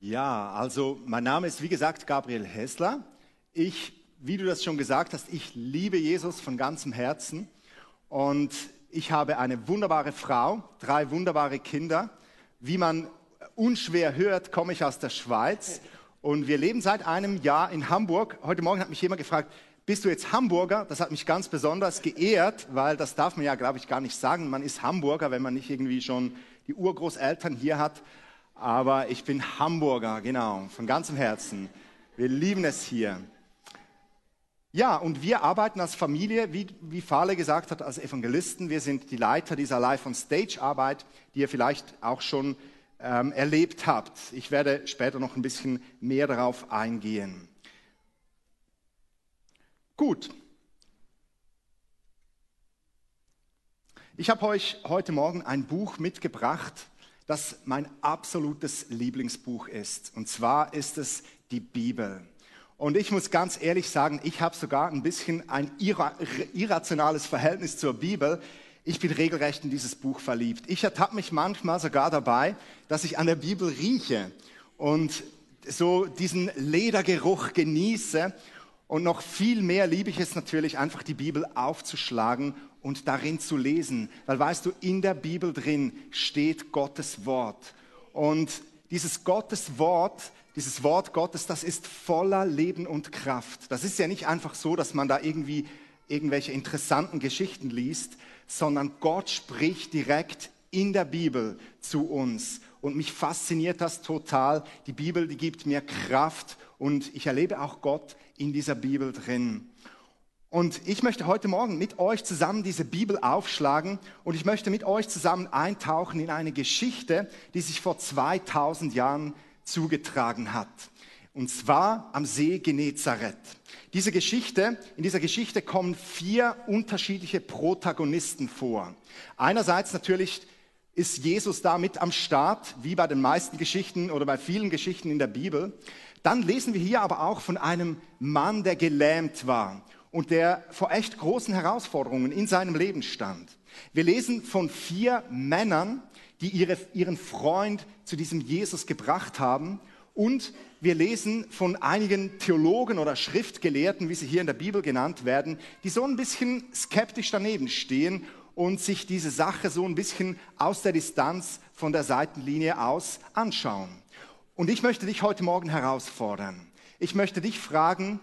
Ja, also mein Name ist wie gesagt Gabriel Hessler. Ich, wie du das schon gesagt hast, ich liebe Jesus von ganzem Herzen und ich habe eine wunderbare Frau, drei wunderbare Kinder. Wie man unschwer hört, komme ich aus der Schweiz und wir leben seit einem Jahr in Hamburg. Heute Morgen hat mich jemand gefragt, bist du jetzt Hamburger? Das hat mich ganz besonders geehrt, weil das darf man ja, glaube ich, gar nicht sagen. Man ist Hamburger, wenn man nicht irgendwie schon die Urgroßeltern hier hat aber ich bin Hamburger, genau, von ganzem Herzen. Wir lieben es hier. Ja, und wir arbeiten als Familie, wie, wie Fale gesagt hat, als Evangelisten. Wir sind die Leiter dieser Live-on-Stage-Arbeit, die ihr vielleicht auch schon ähm, erlebt habt. Ich werde später noch ein bisschen mehr darauf eingehen. Gut. Ich habe euch heute Morgen ein Buch mitgebracht, das mein absolutes Lieblingsbuch ist. Und zwar ist es die Bibel. Und ich muss ganz ehrlich sagen, ich habe sogar ein bisschen ein irrationales Verhältnis zur Bibel. Ich bin regelrecht in dieses Buch verliebt. Ich ertappe mich manchmal sogar dabei, dass ich an der Bibel rieche und so diesen Ledergeruch genieße. Und noch viel mehr liebe ich es natürlich, einfach die Bibel aufzuschlagen und darin zu lesen. Weil weißt du, in der Bibel drin steht Gottes Wort. Und dieses Gottes Wort, dieses Wort Gottes, das ist voller Leben und Kraft. Das ist ja nicht einfach so, dass man da irgendwie irgendwelche interessanten Geschichten liest, sondern Gott spricht direkt in der Bibel zu uns. Und mich fasziniert das total. Die Bibel, die gibt mir Kraft und ich erlebe auch Gott in dieser Bibel drin. Und ich möchte heute Morgen mit euch zusammen diese Bibel aufschlagen und ich möchte mit euch zusammen eintauchen in eine Geschichte, die sich vor 2000 Jahren zugetragen hat. Und zwar am See Genezareth. Diese Geschichte, in dieser Geschichte kommen vier unterschiedliche Protagonisten vor. Einerseits natürlich ist Jesus da mit am Start, wie bei den meisten Geschichten oder bei vielen Geschichten in der Bibel. Dann lesen wir hier aber auch von einem Mann, der gelähmt war und der vor echt großen Herausforderungen in seinem Leben stand. Wir lesen von vier Männern, die ihre, ihren Freund zu diesem Jesus gebracht haben. Und wir lesen von einigen Theologen oder Schriftgelehrten, wie sie hier in der Bibel genannt werden, die so ein bisschen skeptisch daneben stehen und sich diese Sache so ein bisschen aus der Distanz von der Seitenlinie aus anschauen. Und ich möchte dich heute Morgen herausfordern. Ich möchte dich fragen,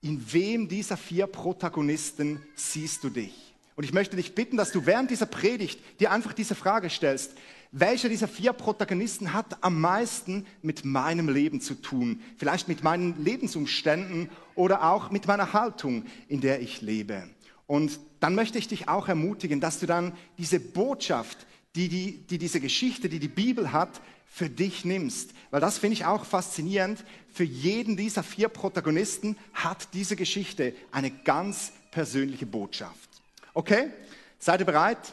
in wem dieser vier Protagonisten siehst du dich? Und ich möchte dich bitten, dass du während dieser Predigt dir einfach diese Frage stellst. Welcher dieser vier Protagonisten hat am meisten mit meinem Leben zu tun? Vielleicht mit meinen Lebensumständen oder auch mit meiner Haltung, in der ich lebe. Und dann möchte ich dich auch ermutigen, dass du dann diese Botschaft, die, die, die diese Geschichte, die die Bibel hat, für dich nimmst. Weil das finde ich auch faszinierend. Für jeden dieser vier Protagonisten hat diese Geschichte eine ganz persönliche Botschaft. Okay? Seid ihr bereit?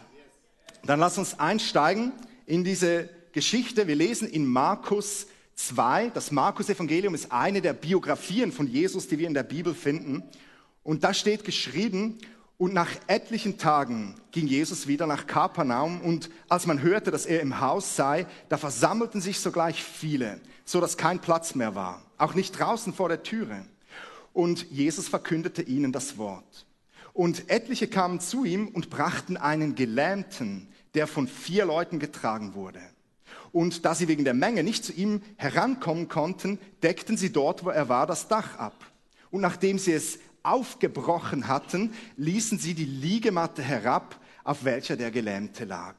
Dann lass uns einsteigen in diese Geschichte. Wir lesen in Markus 2. Das Markus-Evangelium ist eine der Biografien von Jesus, die wir in der Bibel finden. Und da steht geschrieben, und nach etlichen Tagen ging Jesus wieder nach Kapernaum und als man hörte, dass er im Haus sei, da versammelten sich sogleich viele, so dass kein Platz mehr war, auch nicht draußen vor der Türe. Und Jesus verkündete ihnen das Wort. Und etliche kamen zu ihm und brachten einen Gelähmten, der von vier Leuten getragen wurde. Und da sie wegen der Menge nicht zu ihm herankommen konnten, deckten sie dort, wo er war, das Dach ab. Und nachdem sie es aufgebrochen hatten, ließen sie die Liegematte herab, auf welcher der Gelähmte lag.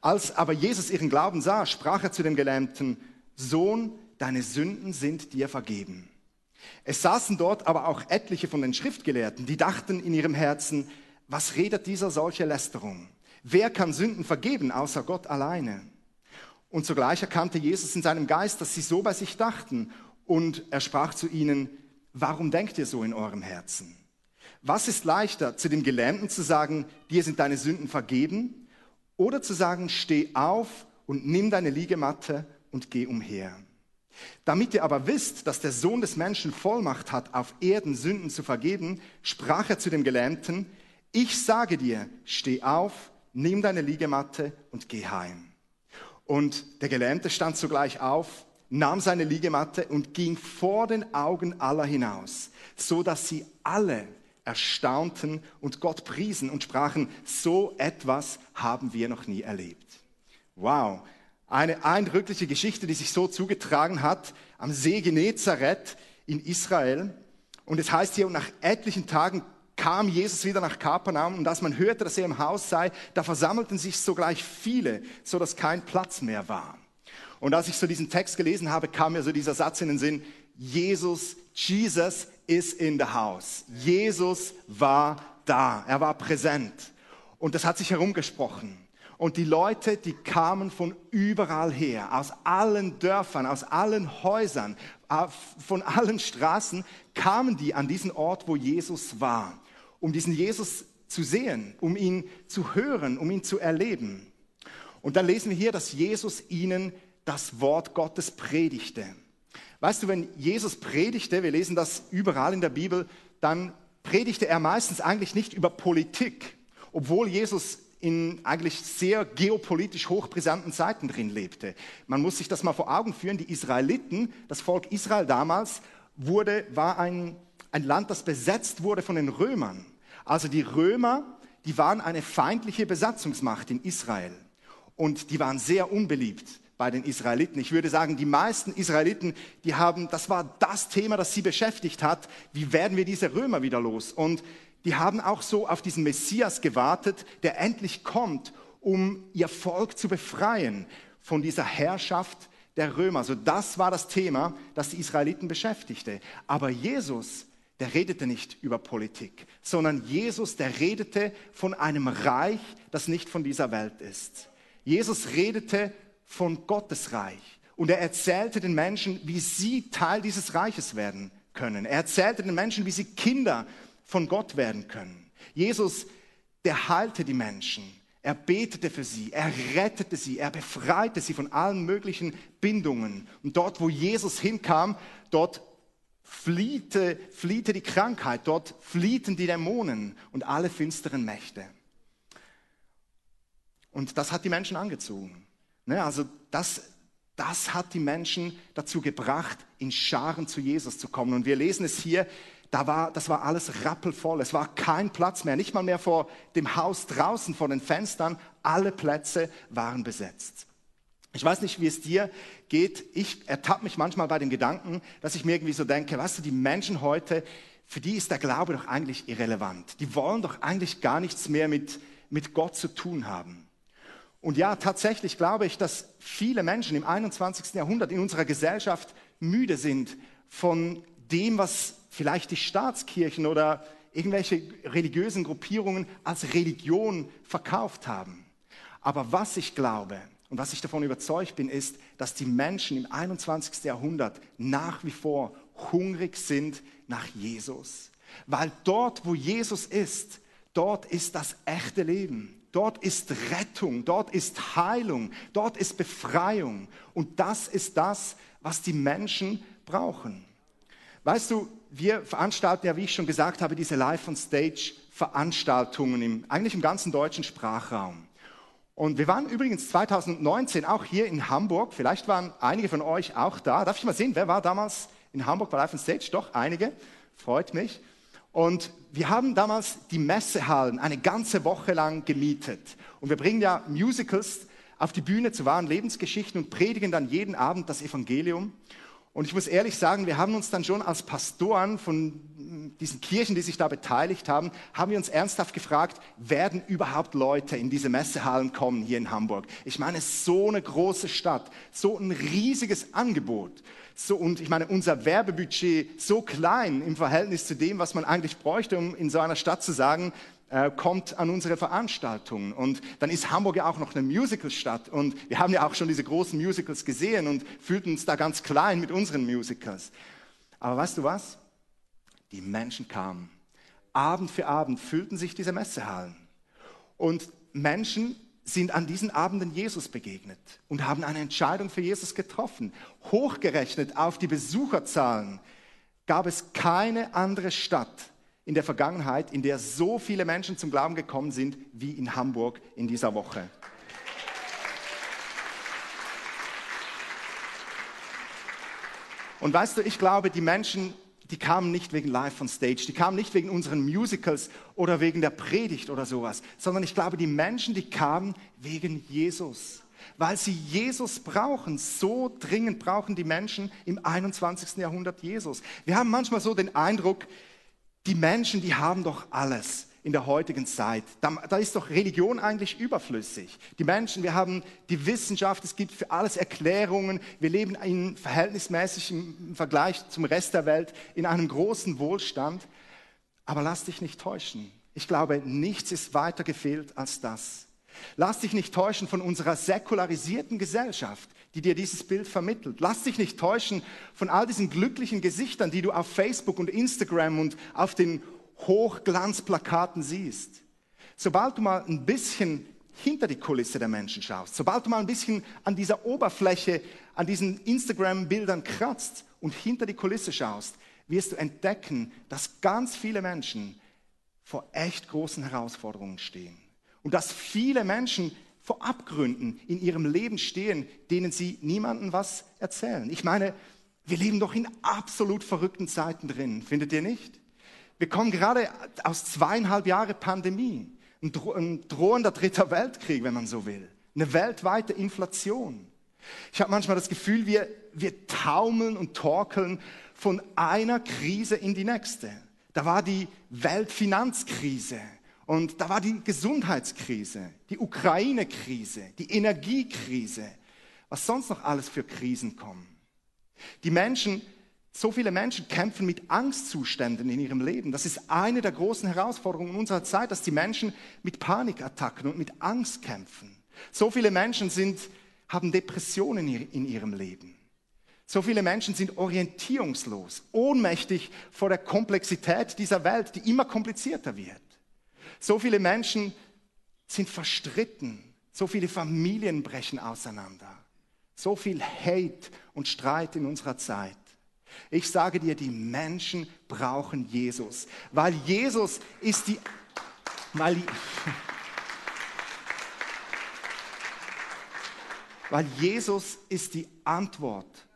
Als aber Jesus ihren Glauben sah, sprach er zu dem Gelähmten, Sohn, deine Sünden sind dir vergeben. Es saßen dort aber auch etliche von den Schriftgelehrten, die dachten in ihrem Herzen, was redet dieser solche Lästerung? Wer kann Sünden vergeben außer Gott alleine? Und zugleich erkannte Jesus in seinem Geist, dass sie so bei sich dachten, und er sprach zu ihnen, Warum denkt ihr so in eurem Herzen? Was ist leichter, zu dem Gelähmten zu sagen, dir sind deine Sünden vergeben, oder zu sagen, steh auf und nimm deine Liegematte und geh umher? Damit ihr aber wisst, dass der Sohn des Menschen Vollmacht hat, auf Erden Sünden zu vergeben, sprach er zu dem Gelähmten, ich sage dir, steh auf, nimm deine Liegematte und geh heim. Und der Gelähmte stand sogleich auf, nahm seine Liegematte und ging vor den Augen aller hinaus, so dass sie alle erstaunten und Gott priesen und sprachen, so etwas haben wir noch nie erlebt. Wow, eine eindrückliche Geschichte, die sich so zugetragen hat am See Genezareth in Israel. Und es heißt hier, und nach etlichen Tagen kam Jesus wieder nach Kapernaum und als man hörte, dass er im Haus sei, da versammelten sich sogleich viele, so dass kein Platz mehr war. Und als ich so diesen Text gelesen habe, kam mir so dieser Satz in den Sinn, Jesus, Jesus is in the house. Jesus war da, er war präsent. Und das hat sich herumgesprochen. Und die Leute, die kamen von überall her, aus allen Dörfern, aus allen Häusern, von allen Straßen, kamen die an diesen Ort, wo Jesus war, um diesen Jesus zu sehen, um ihn zu hören, um ihn zu erleben. Und dann lesen wir hier, dass Jesus ihnen das Wort Gottes predigte. Weißt du, wenn Jesus predigte, wir lesen das überall in der Bibel, dann predigte er meistens eigentlich nicht über Politik, obwohl Jesus in eigentlich sehr geopolitisch hochbrisanten Zeiten drin lebte. Man muss sich das mal vor Augen führen. Die Israeliten, das Volk Israel damals, wurde, war ein, ein Land, das besetzt wurde von den Römern. Also die Römer, die waren eine feindliche Besatzungsmacht in Israel. Und die waren sehr unbeliebt bei den Israeliten. Ich würde sagen, die meisten Israeliten, die haben, das war das Thema, das sie beschäftigt hat. Wie werden wir diese Römer wieder los? Und die haben auch so auf diesen Messias gewartet, der endlich kommt, um ihr Volk zu befreien von dieser Herrschaft der Römer. Also das war das Thema, das die Israeliten beschäftigte. Aber Jesus, der redete nicht über Politik, sondern Jesus, der redete von einem Reich, das nicht von dieser Welt ist. Jesus redete von Gottes Reich. Und er erzählte den Menschen, wie sie Teil dieses Reiches werden können. Er erzählte den Menschen, wie sie Kinder von Gott werden können. Jesus, der heilte die Menschen. Er betete für sie, er rettete sie, er befreite sie von allen möglichen Bindungen. Und dort, wo Jesus hinkam, dort fliehte, fliehte die Krankheit, dort fliehten die Dämonen und alle finsteren Mächte. Und das hat die Menschen angezogen. Ne, also das, das hat die Menschen dazu gebracht, in Scharen zu Jesus zu kommen. Und wir lesen es hier, da war, das war alles rappelvoll. Es war kein Platz mehr, nicht mal mehr vor dem Haus draußen, vor den Fenstern. Alle Plätze waren besetzt. Ich weiß nicht, wie es dir geht. Ich ertappe mich manchmal bei dem Gedanken, dass ich mir irgendwie so denke, weißt du, die Menschen heute, für die ist der Glaube doch eigentlich irrelevant. Die wollen doch eigentlich gar nichts mehr mit, mit Gott zu tun haben. Und ja, tatsächlich glaube ich, dass viele Menschen im 21. Jahrhundert in unserer Gesellschaft müde sind von dem, was vielleicht die Staatskirchen oder irgendwelche religiösen Gruppierungen als Religion verkauft haben. Aber was ich glaube und was ich davon überzeugt bin, ist, dass die Menschen im 21. Jahrhundert nach wie vor hungrig sind nach Jesus. Weil dort, wo Jesus ist, dort ist das echte Leben. Dort ist Rettung, dort ist Heilung, dort ist Befreiung. Und das ist das, was die Menschen brauchen. Weißt du, wir veranstalten ja, wie ich schon gesagt habe, diese Live-on-Stage-Veranstaltungen im, eigentlich im ganzen deutschen Sprachraum. Und wir waren übrigens 2019 auch hier in Hamburg. Vielleicht waren einige von euch auch da. Darf ich mal sehen, wer war damals in Hamburg bei Live on Stage? Doch, einige. Freut mich. Und wir haben damals die Messehallen eine ganze Woche lang gemietet. Und wir bringen ja Musicals auf die Bühne zu wahren Lebensgeschichten und predigen dann jeden Abend das Evangelium. Und ich muss ehrlich sagen, wir haben uns dann schon als Pastoren von diesen Kirchen, die sich da beteiligt haben, haben wir uns ernsthaft gefragt, werden überhaupt Leute in diese Messehallen kommen hier in Hamburg? Ich meine, so eine große Stadt, so ein riesiges Angebot. So, und ich meine, unser Werbebudget so klein im Verhältnis zu dem, was man eigentlich bräuchte, um in so einer Stadt zu sagen, äh, kommt an unsere Veranstaltungen. Und dann ist Hamburg ja auch noch eine Musicalstadt. Und wir haben ja auch schon diese großen Musicals gesehen und fühlten uns da ganz klein mit unseren Musicals. Aber weißt du was? Die Menschen kamen. Abend für Abend füllten sich diese Messehallen. Und Menschen sind an diesen Abenden Jesus begegnet und haben eine Entscheidung für Jesus getroffen. Hochgerechnet auf die Besucherzahlen gab es keine andere Stadt, in der Vergangenheit, in der so viele Menschen zum Glauben gekommen sind wie in Hamburg in dieser Woche. Und weißt du, ich glaube, die Menschen, die kamen nicht wegen Live on Stage, die kamen nicht wegen unseren Musicals oder wegen der Predigt oder sowas, sondern ich glaube, die Menschen, die kamen wegen Jesus. Weil sie Jesus brauchen. So dringend brauchen die Menschen im 21. Jahrhundert Jesus. Wir haben manchmal so den Eindruck, die Menschen, die haben doch alles in der heutigen Zeit. Da, da, ist doch Religion eigentlich überflüssig. Die Menschen, wir haben die Wissenschaft, es gibt für alles Erklärungen. Wir leben in verhältnismäßig im Vergleich zum Rest der Welt in einem großen Wohlstand. Aber lass dich nicht täuschen. Ich glaube, nichts ist weiter gefehlt als das. Lass dich nicht täuschen von unserer säkularisierten Gesellschaft, die dir dieses Bild vermittelt. Lass dich nicht täuschen von all diesen glücklichen Gesichtern, die du auf Facebook und Instagram und auf den Hochglanzplakaten siehst. Sobald du mal ein bisschen hinter die Kulisse der Menschen schaust, sobald du mal ein bisschen an dieser Oberfläche, an diesen Instagram-Bildern kratzt und hinter die Kulisse schaust, wirst du entdecken, dass ganz viele Menschen vor echt großen Herausforderungen stehen. Und dass viele Menschen vor Abgründen in ihrem Leben stehen, denen sie niemandem was erzählen. Ich meine, wir leben doch in absolut verrückten Zeiten drin, findet ihr nicht? Wir kommen gerade aus zweieinhalb Jahren Pandemie, ein, drohender dritter Weltkrieg, wenn man so will, eine weltweite Inflation. Ich habe manchmal das Gefühl, wir, wir taumeln und torkeln von einer Krise in die nächste. Da war die Weltfinanzkrise und da war die Gesundheitskrise, die Ukraine-Krise, die Energiekrise, was sonst noch alles für Krisen kommen. Die Menschen so viele Menschen kämpfen mit Angstzuständen in ihrem Leben. Das ist eine der großen Herausforderungen unserer Zeit, dass die Menschen mit Panikattacken und mit Angst kämpfen. So viele Menschen sind, haben Depressionen in ihrem Leben. So viele Menschen sind orientierungslos, ohnmächtig vor der Komplexität dieser Welt, die immer komplizierter wird. So viele Menschen sind verstritten. So viele Familien brechen auseinander. So viel Hate und Streit in unserer Zeit. Ich sage dir, die Menschen brauchen Jesus, weil Jesus ist die, weil, weil Jesus ist die Antwort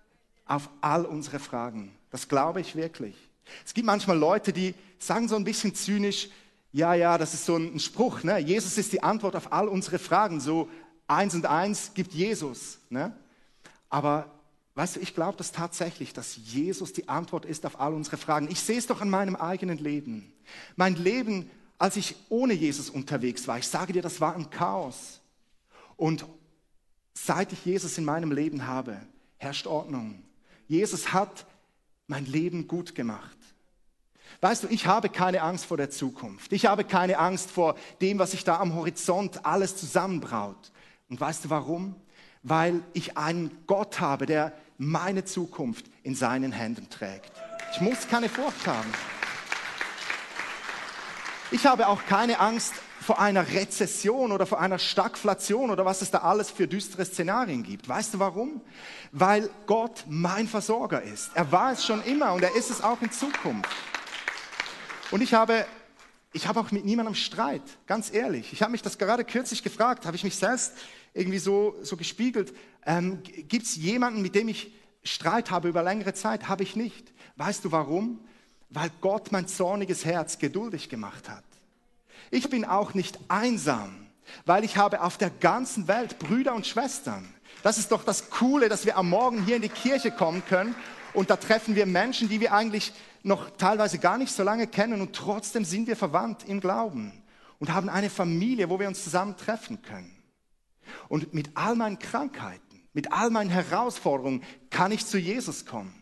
auf all unsere Fragen. Das glaube ich wirklich. Es gibt manchmal Leute, die sagen so ein bisschen zynisch, ja, ja, das ist so ein Spruch, ne? Jesus ist die Antwort auf all unsere Fragen. So eins und eins gibt Jesus. Ne? Aber Weißt du, ich glaube das tatsächlich, dass Jesus die Antwort ist auf all unsere Fragen. Ich sehe es doch an meinem eigenen Leben. Mein Leben, als ich ohne Jesus unterwegs war, ich sage dir, das war ein Chaos. Und seit ich Jesus in meinem Leben habe, herrscht Ordnung. Jesus hat mein Leben gut gemacht. Weißt du, ich habe keine Angst vor der Zukunft. Ich habe keine Angst vor dem, was sich da am Horizont alles zusammenbraut. Und weißt du warum? Weil ich einen Gott habe, der meine Zukunft in seinen Händen trägt. Ich muss keine Furcht haben. Ich habe auch keine Angst vor einer Rezession oder vor einer Stagflation oder was es da alles für düstere Szenarien gibt. Weißt du warum? Weil Gott mein Versorger ist. Er war es schon immer und er ist es auch in Zukunft. Und ich habe, ich habe auch mit niemandem Streit, ganz ehrlich. Ich habe mich das gerade kürzlich gefragt, habe ich mich selbst irgendwie so, so gespiegelt. Ähm, Gibt es jemanden, mit dem ich Streit habe über längere Zeit? Habe ich nicht. Weißt du warum? Weil Gott mein zorniges Herz geduldig gemacht hat. Ich bin auch nicht einsam, weil ich habe auf der ganzen Welt Brüder und Schwestern. Das ist doch das Coole, dass wir am Morgen hier in die Kirche kommen können und da treffen wir Menschen, die wir eigentlich noch teilweise gar nicht so lange kennen und trotzdem sind wir verwandt im Glauben und haben eine Familie, wo wir uns zusammen treffen können. Und mit all meinen Krankheiten, mit all meinen Herausforderungen kann ich zu Jesus kommen.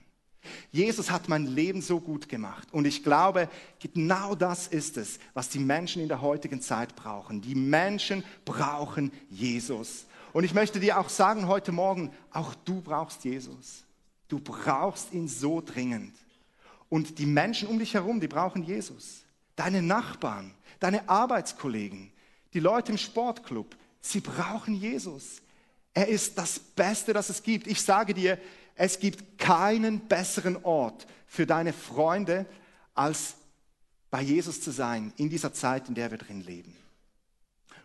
Jesus hat mein Leben so gut gemacht. Und ich glaube, genau das ist es, was die Menschen in der heutigen Zeit brauchen. Die Menschen brauchen Jesus. Und ich möchte dir auch sagen heute Morgen, auch du brauchst Jesus. Du brauchst ihn so dringend. Und die Menschen um dich herum, die brauchen Jesus. Deine Nachbarn, deine Arbeitskollegen, die Leute im Sportclub, Sie brauchen Jesus. Er ist das Beste, das es gibt. Ich sage dir, es gibt keinen besseren Ort für deine Freunde, als bei Jesus zu sein, in dieser Zeit, in der wir drin leben.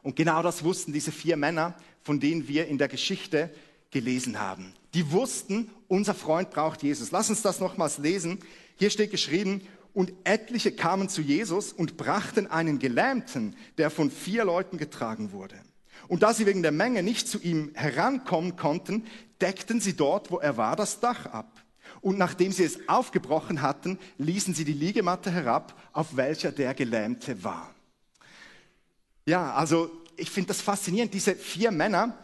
Und genau das wussten diese vier Männer, von denen wir in der Geschichte gelesen haben. Die wussten, unser Freund braucht Jesus. Lass uns das nochmals lesen. Hier steht geschrieben, und etliche kamen zu Jesus und brachten einen Gelähmten, der von vier Leuten getragen wurde. Und da sie wegen der Menge nicht zu ihm herankommen konnten, deckten sie dort, wo er war, das Dach ab. Und nachdem sie es aufgebrochen hatten, ließen sie die Liegematte herab, auf welcher der Gelähmte war. Ja, also ich finde das faszinierend. Diese vier Männer,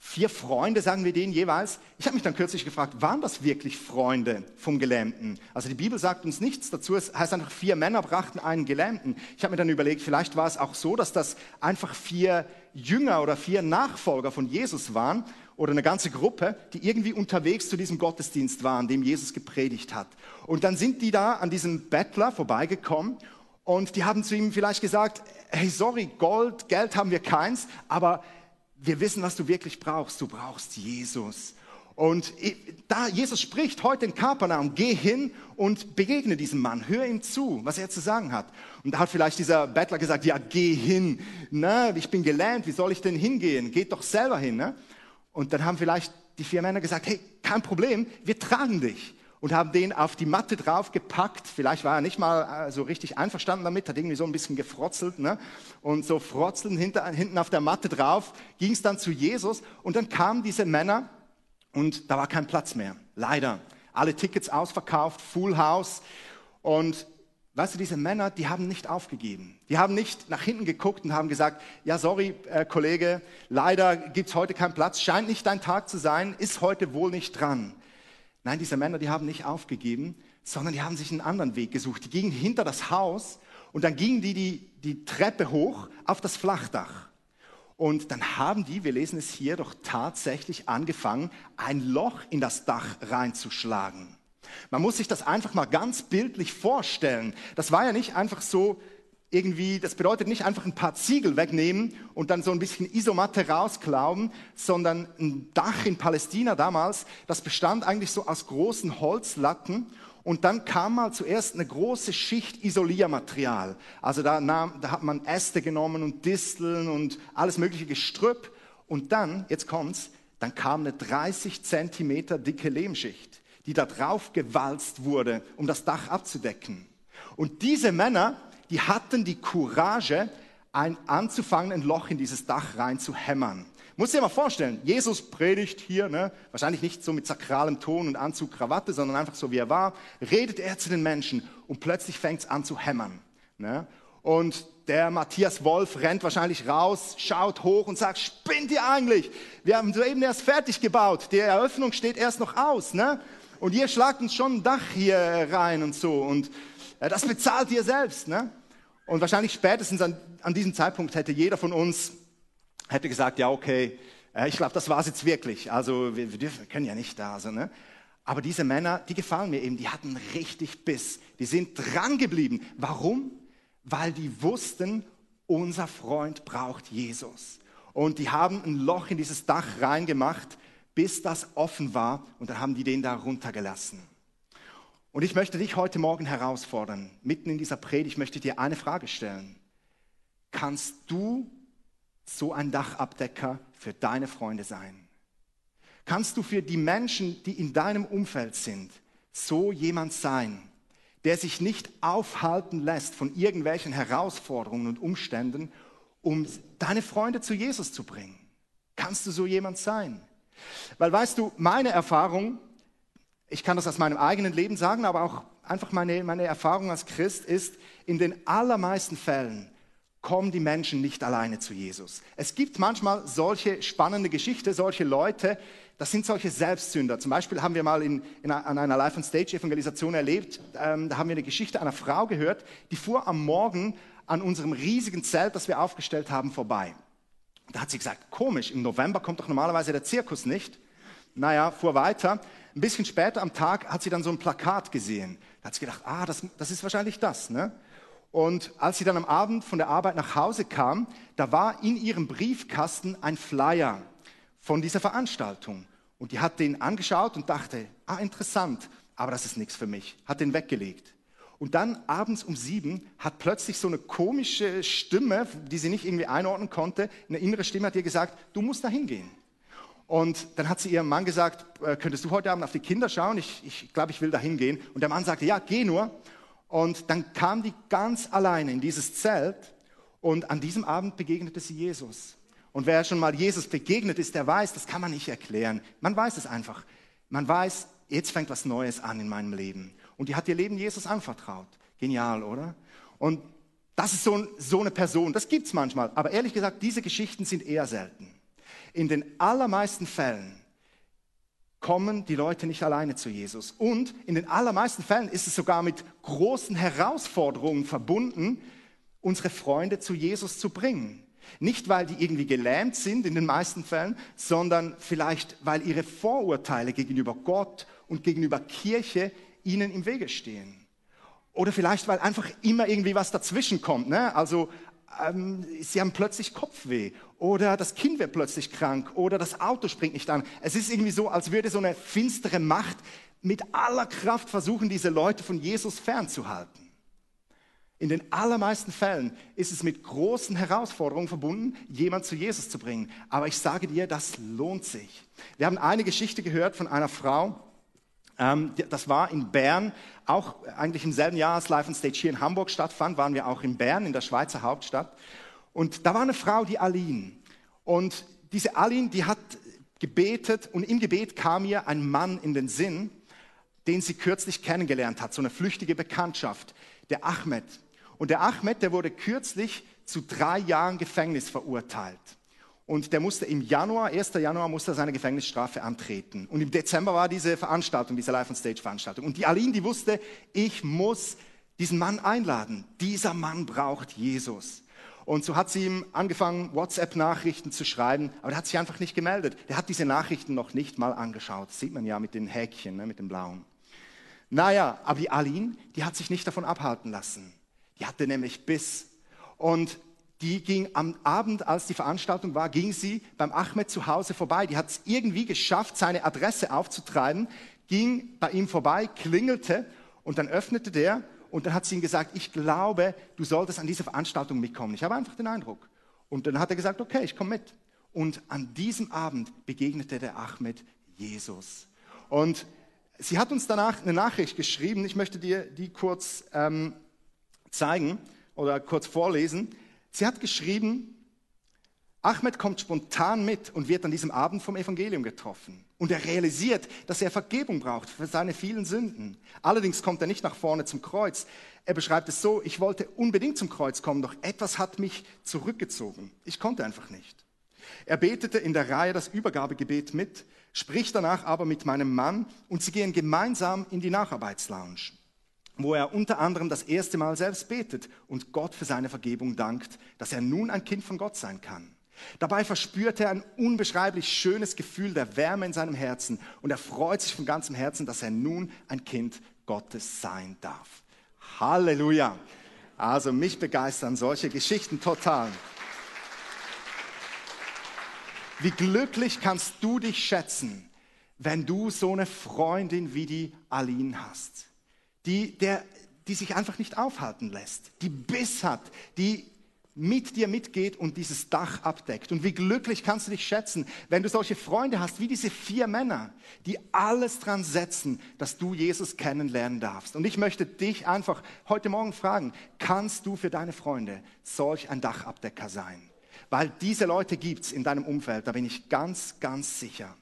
vier Freunde, sagen wir denen jeweils. Ich habe mich dann kürzlich gefragt, waren das wirklich Freunde vom Gelähmten? Also die Bibel sagt uns nichts dazu. Es heißt einfach, vier Männer brachten einen Gelähmten. Ich habe mir dann überlegt, vielleicht war es auch so, dass das einfach vier Jünger oder vier Nachfolger von Jesus waren oder eine ganze Gruppe, die irgendwie unterwegs zu diesem Gottesdienst waren, dem Jesus gepredigt hat. Und dann sind die da an diesem Bettler vorbeigekommen und die haben zu ihm vielleicht gesagt, hey, sorry, Gold, Geld haben wir keins, aber wir wissen, was du wirklich brauchst. Du brauchst Jesus. Und da Jesus spricht heute in Kapernaum, geh hin und begegne diesem Mann, hör ihm zu, was er zu sagen hat. Und da hat vielleicht dieser Bettler gesagt, ja, geh hin. Na, ich bin gelähmt, wie soll ich denn hingehen? Geht doch selber hin. Ne? Und dann haben vielleicht die vier Männer gesagt, hey, kein Problem, wir tragen dich und haben den auf die Matte draufgepackt. Vielleicht war er nicht mal äh, so richtig einverstanden damit, hat irgendwie so ein bisschen gefrotzelt. Ne? Und so frotzeln hinter, hinten auf der Matte drauf, ging es dann zu Jesus. Und dann kamen diese Männer und da war kein Platz mehr. Leider. Alle Tickets ausverkauft, Full House. Und weißt du, diese Männer, die haben nicht aufgegeben. Die haben nicht nach hinten geguckt und haben gesagt, ja, sorry, äh, Kollege, leider gibt's heute keinen Platz, scheint nicht dein Tag zu sein, ist heute wohl nicht dran. Nein, diese Männer, die haben nicht aufgegeben, sondern die haben sich einen anderen Weg gesucht. Die gingen hinter das Haus und dann gingen die die, die Treppe hoch auf das Flachdach. Und dann haben die, wir lesen es hier, doch tatsächlich angefangen, ein Loch in das Dach reinzuschlagen. Man muss sich das einfach mal ganz bildlich vorstellen. Das war ja nicht einfach so irgendwie, das bedeutet nicht einfach ein paar Ziegel wegnehmen und dann so ein bisschen Isomatte rausklauben, sondern ein Dach in Palästina damals, das bestand eigentlich so aus großen Holzlatten und dann kam mal zuerst eine große Schicht Isoliermaterial. Also da, nahm, da hat man Äste genommen und Disteln und alles mögliche Gestrüpp und dann, jetzt kommt's, dann kam eine 30 Zentimeter dicke Lehmschicht, die da drauf gewalzt wurde, um das Dach abzudecken. Und diese Männer, die hatten die Courage, ein, anzufangen, ein Loch in dieses Dach rein zu hämmern. Muss dir mal vorstellen, Jesus predigt hier, ne, wahrscheinlich nicht so mit sakralem Ton und Anzug, Krawatte, sondern einfach so wie er war, redet er zu den Menschen und plötzlich fängt es an zu hämmern. Ne? Und der Matthias Wolf rennt wahrscheinlich raus, schaut hoch und sagt, spinnt ihr eigentlich? Wir haben soeben erst fertig gebaut, die Eröffnung steht erst noch aus. Ne? Und ihr schlagt uns schon ein Dach hier rein und so. Und äh, das bezahlt ihr selbst. Ne? Und wahrscheinlich spätestens an, an diesem Zeitpunkt hätte jeder von uns hätte gesagt, ja, okay, äh, ich glaube, das war es jetzt wirklich. Also wir, wir, dürfen, können ja nicht da. Also, ne? Aber diese Männer, die gefallen mir eben, die hatten richtig Biss. Die sind dran geblieben. Warum? Weil die wussten, unser Freund braucht Jesus. Und die haben ein Loch in dieses Dach reingemacht, bis das offen war. Und dann haben die den da runtergelassen. Und ich möchte dich heute Morgen herausfordern. Mitten in dieser Predigt möchte ich dir eine Frage stellen. Kannst du so ein Dachabdecker für deine Freunde sein? Kannst du für die Menschen, die in deinem Umfeld sind, so jemand sein, der sich nicht aufhalten lässt von irgendwelchen Herausforderungen und Umständen, um deine Freunde zu Jesus zu bringen? Kannst du so jemand sein? Weil weißt du, meine Erfahrung, ich kann das aus meinem eigenen Leben sagen, aber auch einfach meine, meine Erfahrung als Christ ist, in den allermeisten Fällen kommen die Menschen nicht alleine zu Jesus. Es gibt manchmal solche spannende Geschichten, solche Leute, das sind solche Selbstsünder. Zum Beispiel haben wir mal in, in an einer Live-on-Stage-Evangelisation erlebt, ähm, da haben wir eine Geschichte einer Frau gehört, die fuhr am Morgen an unserem riesigen Zelt, das wir aufgestellt haben, vorbei. Da hat sie gesagt, komisch, im November kommt doch normalerweise der Zirkus nicht. Naja, fuhr weiter. Ein bisschen später am Tag hat sie dann so ein Plakat gesehen. Da hat sie gedacht, ah, das, das ist wahrscheinlich das. Ne? Und als sie dann am Abend von der Arbeit nach Hause kam, da war in ihrem Briefkasten ein Flyer von dieser Veranstaltung. Und die hat den angeschaut und dachte, ah, interessant, aber das ist nichts für mich. Hat den weggelegt. Und dann abends um sieben hat plötzlich so eine komische Stimme, die sie nicht irgendwie einordnen konnte, eine innere Stimme hat ihr gesagt, du musst da hingehen. Und dann hat sie ihrem Mann gesagt, äh, könntest du heute Abend auf die Kinder schauen? Ich, ich glaube, ich will da hingehen. Und der Mann sagte, ja, geh nur. Und dann kam die ganz alleine in dieses Zelt und an diesem Abend begegnete sie Jesus. Und wer schon mal Jesus begegnet ist, der weiß, das kann man nicht erklären. Man weiß es einfach. Man weiß, jetzt fängt was Neues an in meinem Leben. Und die hat ihr Leben Jesus anvertraut. Genial, oder? Und das ist so, so eine Person, das gibt's manchmal. Aber ehrlich gesagt, diese Geschichten sind eher selten. In den allermeisten Fällen kommen die Leute nicht alleine zu Jesus. Und in den allermeisten Fällen ist es sogar mit großen Herausforderungen verbunden, unsere Freunde zu Jesus zu bringen. Nicht, weil die irgendwie gelähmt sind in den meisten Fällen, sondern vielleicht, weil ihre Vorurteile gegenüber Gott und gegenüber Kirche ihnen im Wege stehen. Oder vielleicht, weil einfach immer irgendwie was dazwischen kommt. Ne? Also ähm, sie haben plötzlich Kopfweh oder das Kind wird plötzlich krank oder das Auto springt nicht an. Es ist irgendwie so, als würde so eine finstere Macht mit aller Kraft versuchen, diese Leute von Jesus fernzuhalten. In den allermeisten Fällen ist es mit großen Herausforderungen verbunden, jemand zu Jesus zu bringen. Aber ich sage dir, das lohnt sich. Wir haben eine Geschichte gehört von einer Frau, ähm, das war in Bern, auch eigentlich im selben Jahr, als Life on Stage hier in Hamburg stattfand, waren wir auch in Bern, in der Schweizer Hauptstadt. Und da war eine Frau, die Aline. Und diese Aline, die hat gebetet und im Gebet kam ihr ein Mann in den Sinn, den sie kürzlich kennengelernt hat, so eine flüchtige Bekanntschaft, der Ahmed. Und der Ahmed, der wurde kürzlich zu drei Jahren Gefängnis verurteilt. Und der musste im Januar, 1. Januar, musste seine Gefängnisstrafe antreten. Und im Dezember war diese Veranstaltung, diese Live-on-Stage-Veranstaltung. Und die Aline, die wusste, ich muss diesen Mann einladen. Dieser Mann braucht Jesus. Und so hat sie ihm angefangen, WhatsApp-Nachrichten zu schreiben, aber er hat sich einfach nicht gemeldet. Der hat diese Nachrichten noch nicht mal angeschaut. Das sieht man ja mit den Häkchen, ne, mit dem blauen. Naja, aber die Aline, die hat sich nicht davon abhalten lassen. Die hatte nämlich Biss. Und die ging am Abend, als die Veranstaltung war, ging sie beim Ahmed zu Hause vorbei. Die hat es irgendwie geschafft, seine Adresse aufzutreiben, ging bei ihm vorbei, klingelte und dann öffnete der und dann hat sie ihm gesagt, ich glaube, du solltest an diese Veranstaltung mitkommen. Ich habe einfach den Eindruck. Und dann hat er gesagt, okay, ich komme mit. Und an diesem Abend begegnete der Ahmed Jesus. Und sie hat uns danach eine Nachricht geschrieben. Ich möchte dir die kurz ähm, zeigen oder kurz vorlesen. Sie hat geschrieben, Ahmed kommt spontan mit und wird an diesem Abend vom Evangelium getroffen. Und er realisiert, dass er Vergebung braucht für seine vielen Sünden. Allerdings kommt er nicht nach vorne zum Kreuz. Er beschreibt es so, ich wollte unbedingt zum Kreuz kommen, doch etwas hat mich zurückgezogen. Ich konnte einfach nicht. Er betete in der Reihe das Übergabegebet mit, spricht danach aber mit meinem Mann und sie gehen gemeinsam in die Nacharbeitslounge wo er unter anderem das erste Mal selbst betet und Gott für seine Vergebung dankt, dass er nun ein Kind von Gott sein kann. Dabei verspürt er ein unbeschreiblich schönes Gefühl der Wärme in seinem Herzen und er freut sich von ganzem Herzen, dass er nun ein Kind Gottes sein darf. Halleluja. Also mich begeistern solche Geschichten total. Wie glücklich kannst du dich schätzen, wenn du so eine Freundin wie die Aline hast? die, der, die sich einfach nicht aufhalten lässt, die Biss hat, die mit dir mitgeht und dieses Dach abdeckt. Und wie glücklich kannst du dich schätzen, wenn du solche Freunde hast, wie diese vier Männer, die alles dran setzen, dass du Jesus kennenlernen darfst. Und ich möchte dich einfach heute Morgen fragen, kannst du für deine Freunde solch ein Dachabdecker sein? Weil diese Leute gibt's in deinem Umfeld, da bin ich ganz, ganz sicher.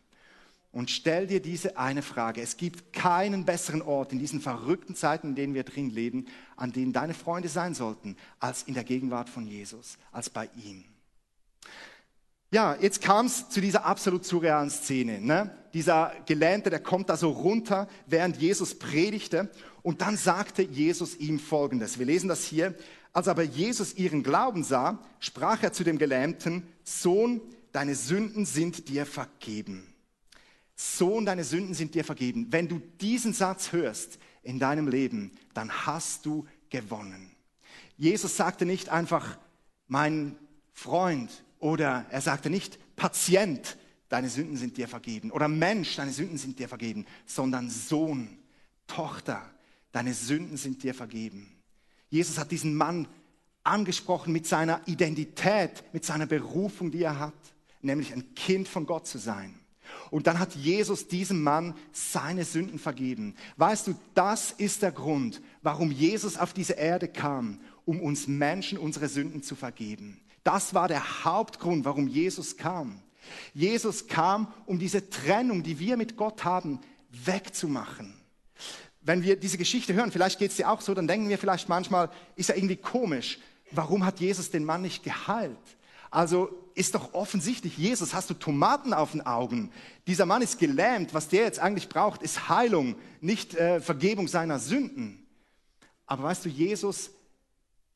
Und stell dir diese eine Frage. Es gibt keinen besseren Ort in diesen verrückten Zeiten, in denen wir drin leben, an denen deine Freunde sein sollten, als in der Gegenwart von Jesus, als bei ihm. Ja, jetzt kam es zu dieser absolut surrealen Szene. Ne? Dieser Gelähmte, der kommt da so runter, während Jesus predigte. Und dann sagte Jesus ihm Folgendes. Wir lesen das hier. Als aber Jesus ihren Glauben sah, sprach er zu dem Gelähmten, Sohn, deine Sünden sind dir vergeben. Sohn, deine Sünden sind dir vergeben. Wenn du diesen Satz hörst in deinem Leben, dann hast du gewonnen. Jesus sagte nicht einfach, mein Freund, oder er sagte nicht, Patient, deine Sünden sind dir vergeben, oder Mensch, deine Sünden sind dir vergeben, sondern Sohn, Tochter, deine Sünden sind dir vergeben. Jesus hat diesen Mann angesprochen mit seiner Identität, mit seiner Berufung, die er hat, nämlich ein Kind von Gott zu sein. Und dann hat Jesus diesem Mann seine Sünden vergeben. Weißt du, das ist der Grund, warum Jesus auf diese Erde kam, um uns Menschen unsere Sünden zu vergeben. Das war der Hauptgrund, warum Jesus kam. Jesus kam, um diese Trennung, die wir mit Gott haben, wegzumachen. Wenn wir diese Geschichte hören, vielleicht geht es dir auch so, dann denken wir vielleicht manchmal, ist ja irgendwie komisch, warum hat Jesus den Mann nicht geheilt? Also ist doch offensichtlich, Jesus, hast du Tomaten auf den Augen? Dieser Mann ist gelähmt. Was der jetzt eigentlich braucht, ist Heilung, nicht äh, Vergebung seiner Sünden. Aber weißt du, Jesus,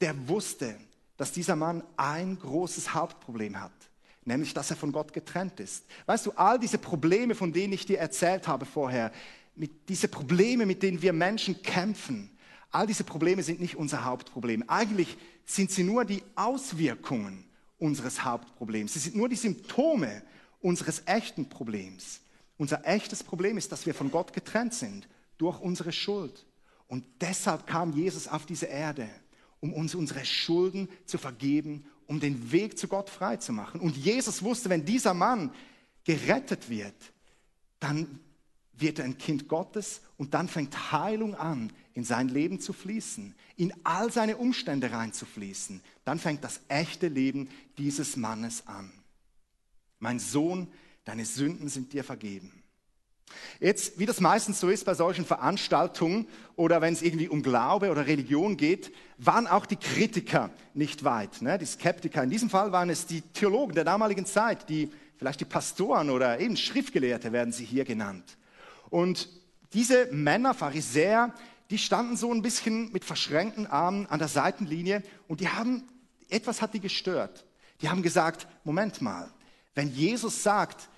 der wusste, dass dieser Mann ein großes Hauptproblem hat, nämlich dass er von Gott getrennt ist. Weißt du, all diese Probleme, von denen ich dir erzählt habe vorher, mit, diese Probleme, mit denen wir Menschen kämpfen, all diese Probleme sind nicht unser Hauptproblem. Eigentlich sind sie nur die Auswirkungen unseres Hauptproblems. Sie sind nur die Symptome unseres echten Problems. Unser echtes Problem ist, dass wir von Gott getrennt sind durch unsere Schuld. Und deshalb kam Jesus auf diese Erde, um uns unsere Schulden zu vergeben, um den Weg zu Gott frei zu machen. Und Jesus wusste, wenn dieser Mann gerettet wird, dann wird er ein Kind Gottes und dann fängt Heilung an, in sein Leben zu fließen, in all seine Umstände reinzufließen. Dann fängt das echte Leben dieses Mannes an. Mein Sohn, deine Sünden sind dir vergeben. Jetzt, wie das meistens so ist bei solchen Veranstaltungen oder wenn es irgendwie um Glaube oder Religion geht, waren auch die Kritiker nicht weit, ne? die Skeptiker. In diesem Fall waren es die Theologen der damaligen Zeit, die vielleicht die Pastoren oder eben Schriftgelehrte werden sie hier genannt. Und diese Männer, Pharisäer, die standen so ein bisschen mit verschränkten Armen an der Seitenlinie und die haben, etwas hat die gestört. Die haben gesagt, Moment mal, wenn Jesus sagt,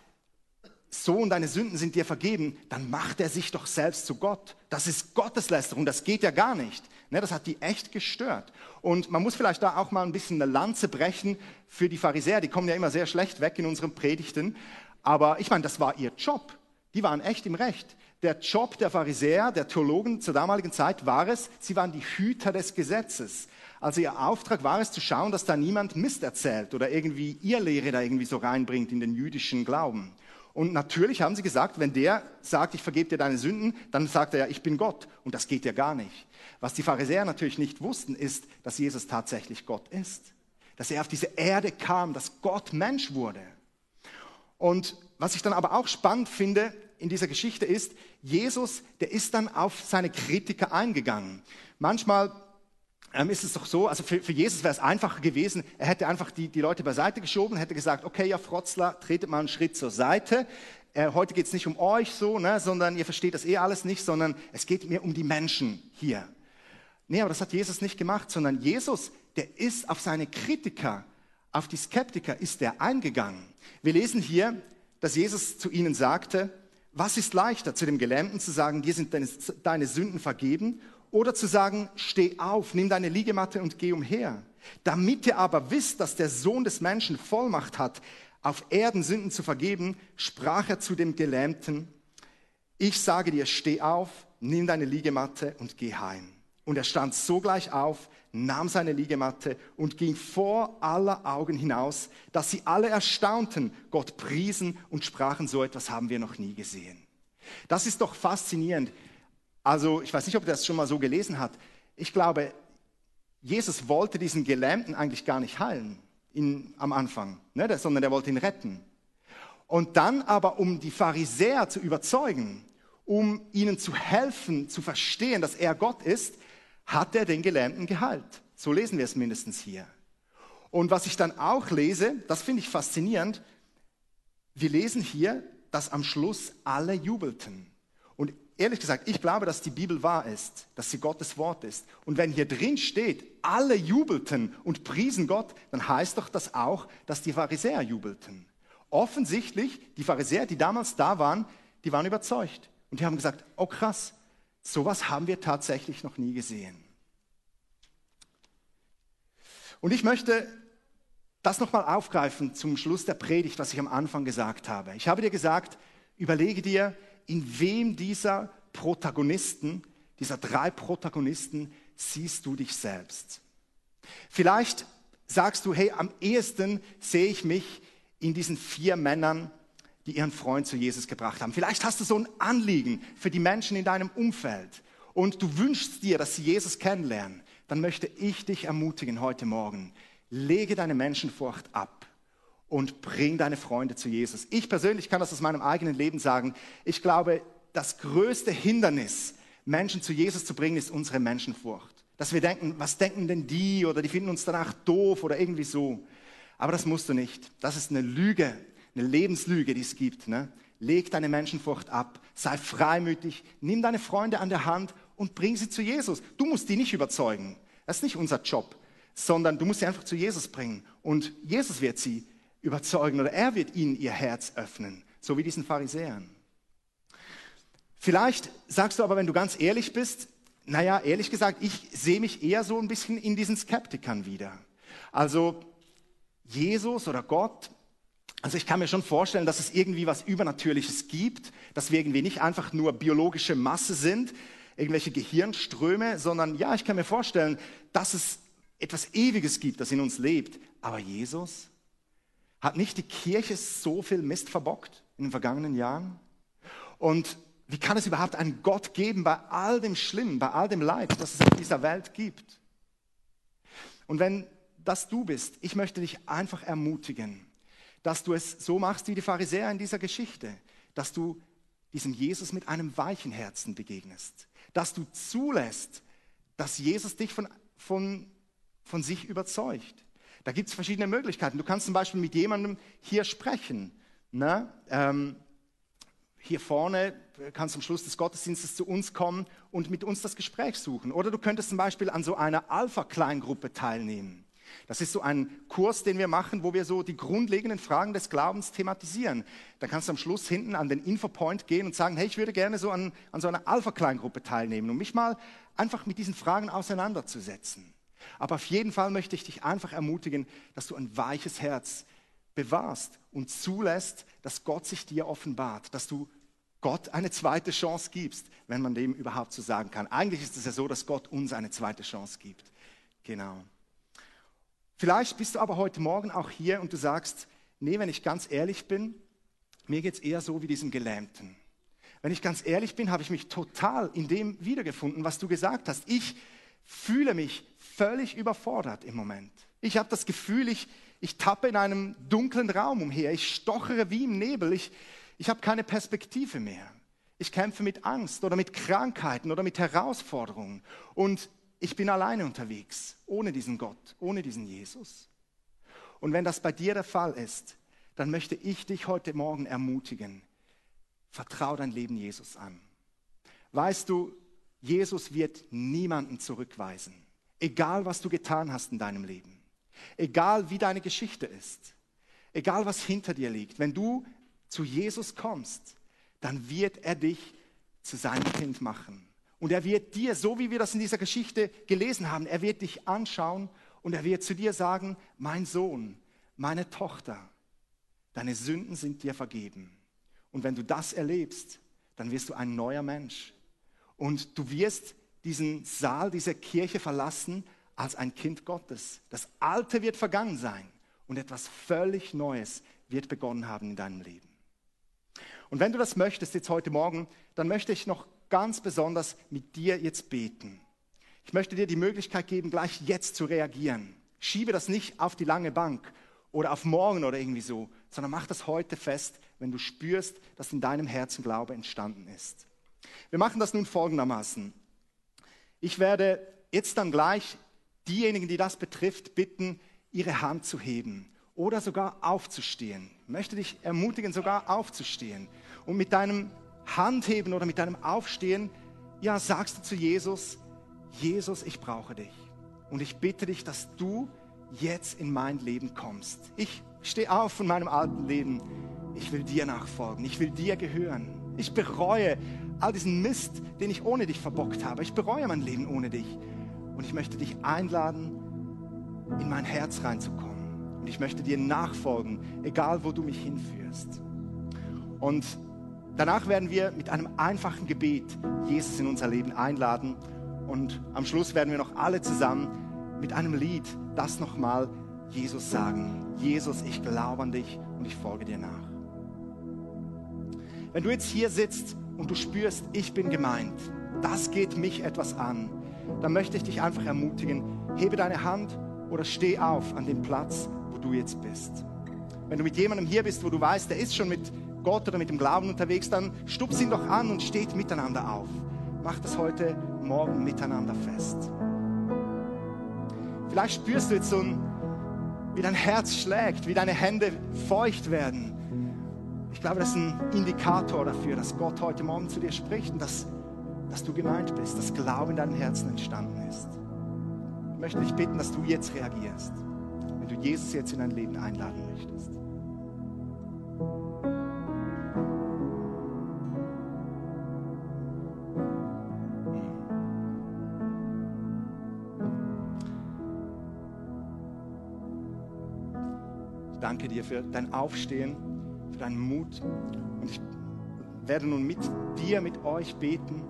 Sohn, deine Sünden sind dir vergeben, dann macht er sich doch selbst zu Gott. Das ist Gotteslästerung, das geht ja gar nicht. Ne, das hat die echt gestört. Und man muss vielleicht da auch mal ein bisschen eine Lanze brechen für die Pharisäer, die kommen ja immer sehr schlecht weg in unseren Predigten. Aber ich meine, das war ihr Job. Die waren echt im Recht. Der Job der Pharisäer, der Theologen zur damaligen Zeit war es, sie waren die Hüter des Gesetzes. Also ihr Auftrag war es zu schauen, dass da niemand Mist erzählt oder irgendwie ihr Lehre da irgendwie so reinbringt in den jüdischen Glauben. Und natürlich haben sie gesagt, wenn der sagt, ich vergebe dir deine Sünden, dann sagt er ja, ich bin Gott. Und das geht ja gar nicht. Was die Pharisäer natürlich nicht wussten, ist, dass Jesus tatsächlich Gott ist. Dass er auf diese Erde kam, dass Gott Mensch wurde. Und was ich dann aber auch spannend finde in dieser Geschichte ist, Jesus, der ist dann auf seine Kritiker eingegangen. Manchmal ähm, ist es doch so, also für, für Jesus wäre es einfacher gewesen, er hätte einfach die, die Leute beiseite geschoben, hätte gesagt, okay, ja, Frotzler, tretet mal einen Schritt zur Seite. Äh, heute geht es nicht um euch so, ne, sondern ihr versteht das eh alles nicht, sondern es geht mir um die Menschen hier. Nee, aber das hat Jesus nicht gemacht, sondern Jesus, der ist auf seine Kritiker, auf die Skeptiker, ist der eingegangen. Wir lesen hier dass Jesus zu ihnen sagte, was ist leichter, zu dem Gelähmten zu sagen, dir sind deine, deine Sünden vergeben, oder zu sagen, steh auf, nimm deine Liegematte und geh umher. Damit ihr aber wisst, dass der Sohn des Menschen Vollmacht hat, auf Erden Sünden zu vergeben, sprach er zu dem Gelähmten, ich sage dir, steh auf, nimm deine Liegematte und geh heim. Und er stand sogleich auf, nahm seine Liegematte und ging vor aller Augen hinaus, dass sie alle erstaunten, Gott priesen und sprachen, so etwas haben wir noch nie gesehen. Das ist doch faszinierend. Also ich weiß nicht, ob er das schon mal so gelesen hat. Ich glaube, Jesus wollte diesen Gelähmten eigentlich gar nicht heilen in, am Anfang, ne, sondern er wollte ihn retten. Und dann aber, um die Pharisäer zu überzeugen, um ihnen zu helfen, zu verstehen, dass er Gott ist, hat er den Gelähmten geheilt. So lesen wir es mindestens hier. Und was ich dann auch lese, das finde ich faszinierend, wir lesen hier, dass am Schluss alle jubelten. Und ehrlich gesagt, ich glaube, dass die Bibel wahr ist, dass sie Gottes Wort ist. Und wenn hier drin steht, alle jubelten und priesen Gott, dann heißt doch das auch, dass die Pharisäer jubelten. Offensichtlich, die Pharisäer, die damals da waren, die waren überzeugt. Und die haben gesagt, oh krass, sowas haben wir tatsächlich noch nie gesehen. Und ich möchte das nochmal aufgreifen zum Schluss der Predigt, was ich am Anfang gesagt habe. Ich habe dir gesagt, überlege dir, in wem dieser Protagonisten, dieser drei Protagonisten, siehst du dich selbst. Vielleicht sagst du, hey, am ehesten sehe ich mich in diesen vier Männern, die ihren Freund zu Jesus gebracht haben. Vielleicht hast du so ein Anliegen für die Menschen in deinem Umfeld und du wünschst dir, dass sie Jesus kennenlernen. Dann möchte ich dich ermutigen heute Morgen. Lege deine Menschenfurcht ab und bring deine Freunde zu Jesus. Ich persönlich kann das aus meinem eigenen Leben sagen. Ich glaube, das größte Hindernis, Menschen zu Jesus zu bringen, ist unsere Menschenfurcht. Dass wir denken, was denken denn die oder die finden uns danach doof oder irgendwie so. Aber das musst du nicht. Das ist eine Lüge, eine Lebenslüge, die es gibt. Ne? Leg deine Menschenfurcht ab, sei freimütig, nimm deine Freunde an der Hand und bring sie zu Jesus. Du musst die nicht überzeugen. Das ist nicht unser Job, sondern du musst sie einfach zu Jesus bringen. Und Jesus wird sie überzeugen oder er wird ihnen ihr Herz öffnen, so wie diesen Pharisäern. Vielleicht sagst du aber, wenn du ganz ehrlich bist, naja, ehrlich gesagt, ich sehe mich eher so ein bisschen in diesen Skeptikern wieder. Also Jesus oder Gott, also ich kann mir schon vorstellen, dass es irgendwie was Übernatürliches gibt, dass wir irgendwie nicht einfach nur biologische Masse sind, irgendwelche Gehirnströme, sondern ja, ich kann mir vorstellen, dass es etwas Ewiges gibt, das in uns lebt. Aber Jesus hat nicht die Kirche so viel Mist verbockt in den vergangenen Jahren? Und wie kann es überhaupt einen Gott geben bei all dem Schlimmen, bei all dem Leid, das es auf dieser Welt gibt? Und wenn das du bist, ich möchte dich einfach ermutigen, dass du es so machst wie die Pharisäer in dieser Geschichte, dass du diesem Jesus mit einem weichen Herzen begegnest, dass du zulässt, dass Jesus dich von, von, von sich überzeugt. Da gibt es verschiedene Möglichkeiten. Du kannst zum Beispiel mit jemandem hier sprechen. Ne? Ähm, hier vorne kannst du am Schluss des Gottesdienstes zu uns kommen und mit uns das Gespräch suchen. Oder du könntest zum Beispiel an so einer Alpha-Kleingruppe teilnehmen. Das ist so ein Kurs, den wir machen, wo wir so die grundlegenden Fragen des Glaubens thematisieren. Da kannst du am Schluss hinten an den Infopoint gehen und sagen, hey, ich würde gerne so an, an so einer Alpha-Kleingruppe teilnehmen, um mich mal einfach mit diesen Fragen auseinanderzusetzen. Aber auf jeden Fall möchte ich dich einfach ermutigen, dass du ein weiches Herz bewahrst und zulässt, dass Gott sich dir offenbart, dass du Gott eine zweite Chance gibst, wenn man dem überhaupt so sagen kann. Eigentlich ist es ja so, dass Gott uns eine zweite Chance gibt. Genau. Vielleicht bist du aber heute Morgen auch hier und du sagst, nee, wenn ich ganz ehrlich bin, mir geht es eher so wie diesem Gelähmten. Wenn ich ganz ehrlich bin, habe ich mich total in dem wiedergefunden, was du gesagt hast. Ich fühle mich völlig überfordert im Moment. Ich habe das Gefühl, ich, ich tappe in einem dunklen Raum umher. Ich stochere wie im Nebel. Ich, ich habe keine Perspektive mehr. Ich kämpfe mit Angst oder mit Krankheiten oder mit Herausforderungen. Und ich bin alleine unterwegs, ohne diesen Gott, ohne diesen Jesus. Und wenn das bei dir der Fall ist, dann möchte ich dich heute Morgen ermutigen, vertrau dein Leben Jesus an. Weißt du, Jesus wird niemanden zurückweisen, egal was du getan hast in deinem Leben, egal wie deine Geschichte ist, egal was hinter dir liegt. Wenn du zu Jesus kommst, dann wird er dich zu seinem Kind machen. Und er wird dir, so wie wir das in dieser Geschichte gelesen haben, er wird dich anschauen und er wird zu dir sagen, mein Sohn, meine Tochter, deine Sünden sind dir vergeben. Und wenn du das erlebst, dann wirst du ein neuer Mensch. Und du wirst diesen Saal, diese Kirche verlassen als ein Kind Gottes. Das Alte wird vergangen sein und etwas völlig Neues wird begonnen haben in deinem Leben. Und wenn du das möchtest jetzt heute Morgen, dann möchte ich noch ganz besonders mit dir jetzt beten. Ich möchte dir die Möglichkeit geben, gleich jetzt zu reagieren. Schiebe das nicht auf die lange Bank oder auf morgen oder irgendwie so, sondern mach das heute fest, wenn du spürst, dass in deinem Herzen Glaube entstanden ist. Wir machen das nun folgendermaßen. Ich werde jetzt dann gleich diejenigen, die das betrifft, bitten, ihre Hand zu heben oder sogar aufzustehen. Ich möchte dich ermutigen, sogar aufzustehen und mit deinem Handheben oder mit deinem Aufstehen, ja, sagst du zu Jesus, Jesus, ich brauche dich. Und ich bitte dich, dass du jetzt in mein Leben kommst. Ich stehe auf von meinem alten Leben. Ich will dir nachfolgen. Ich will dir gehören. Ich bereue all diesen Mist, den ich ohne dich verbockt habe. Ich bereue mein Leben ohne dich. Und ich möchte dich einladen, in mein Herz reinzukommen. Und ich möchte dir nachfolgen, egal wo du mich hinführst. Und danach werden wir mit einem einfachen Gebet Jesus in unser Leben einladen. Und am Schluss werden wir noch alle zusammen mit einem Lied das nochmal Jesus sagen. Jesus, ich glaube an dich und ich folge dir nach. Wenn du jetzt hier sitzt und du spürst, ich bin gemeint, das geht mich etwas an, dann möchte ich dich einfach ermutigen, hebe deine Hand oder steh auf an dem Platz, wo du jetzt bist. Wenn du mit jemandem hier bist, wo du weißt, der ist schon mit Gott oder mit dem Glauben unterwegs, dann stups ihn doch an und steht miteinander auf. Macht das heute Morgen miteinander fest. Vielleicht spürst du jetzt so ein, wie dein Herz schlägt, wie deine Hände feucht werden. Ich glaube, das ist ein Indikator dafür, dass Gott heute Morgen zu dir spricht und dass, dass du gemeint bist, dass Glaube in deinem Herzen entstanden ist. Ich möchte dich bitten, dass du jetzt reagierst, wenn du Jesus jetzt in dein Leben einladen möchtest. Dir für dein Aufstehen, für deinen Mut. Und ich werde nun mit dir, mit euch beten,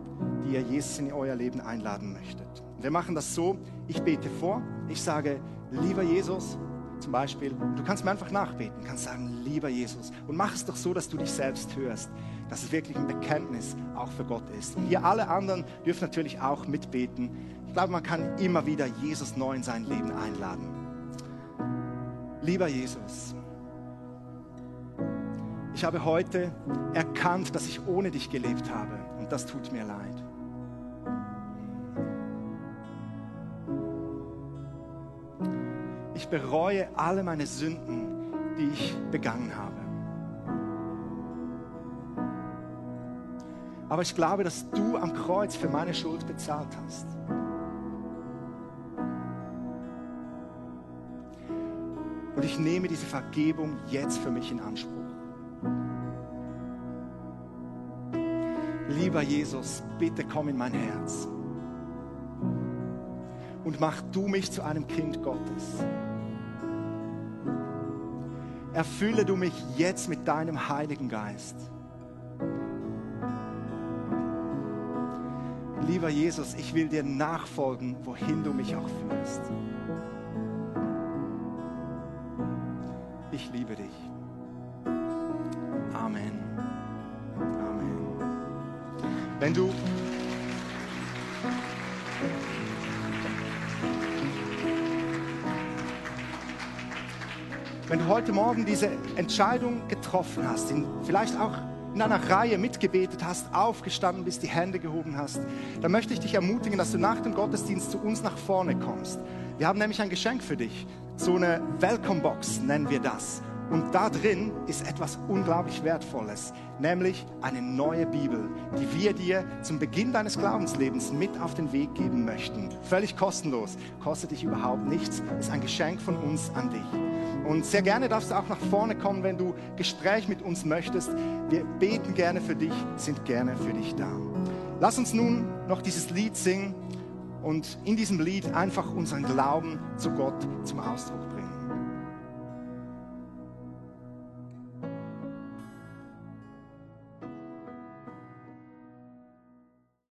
die ihr Jesus in euer Leben einladen möchtet. Wir machen das so, ich bete vor, ich sage, lieber Jesus, zum Beispiel, du kannst mir einfach nachbeten, kannst sagen, lieber Jesus. Und mach es doch so, dass du dich selbst hörst, dass es wirklich ein Bekenntnis auch für Gott ist. Und hier alle anderen dürfen natürlich auch mitbeten. Ich glaube, man kann immer wieder Jesus neu in sein Leben einladen. Lieber Jesus, ich habe heute erkannt, dass ich ohne dich gelebt habe und das tut mir leid. Ich bereue alle meine Sünden, die ich begangen habe. Aber ich glaube, dass du am Kreuz für meine Schuld bezahlt hast. Und ich nehme diese Vergebung jetzt für mich in Anspruch. Lieber Jesus, bitte komm in mein Herz und mach du mich zu einem Kind Gottes. Erfülle du mich jetzt mit deinem Heiligen Geist. Lieber Jesus, ich will dir nachfolgen, wohin du mich auch führst. Ich liebe dich. Wenn du wenn du heute Morgen diese Entscheidung getroffen hast, in, vielleicht auch in einer Reihe mitgebetet hast, aufgestanden bist, die Hände gehoben hast, dann möchte ich dich ermutigen, dass du nach dem Gottesdienst zu uns nach vorne kommst. Wir haben nämlich ein Geschenk für dich so eine Welcome Box nennen wir das. Und da drin ist etwas unglaublich Wertvolles, nämlich eine neue Bibel, die wir dir zum Beginn deines Glaubenslebens mit auf den Weg geben möchten. Völlig kostenlos, kostet dich überhaupt nichts, ist ein Geschenk von uns an dich. Und sehr gerne darfst du auch nach vorne kommen, wenn du Gespräch mit uns möchtest. Wir beten gerne für dich, sind gerne für dich da. Lass uns nun noch dieses Lied singen und in diesem Lied einfach unseren Glauben zu Gott zum Ausdruck bringen.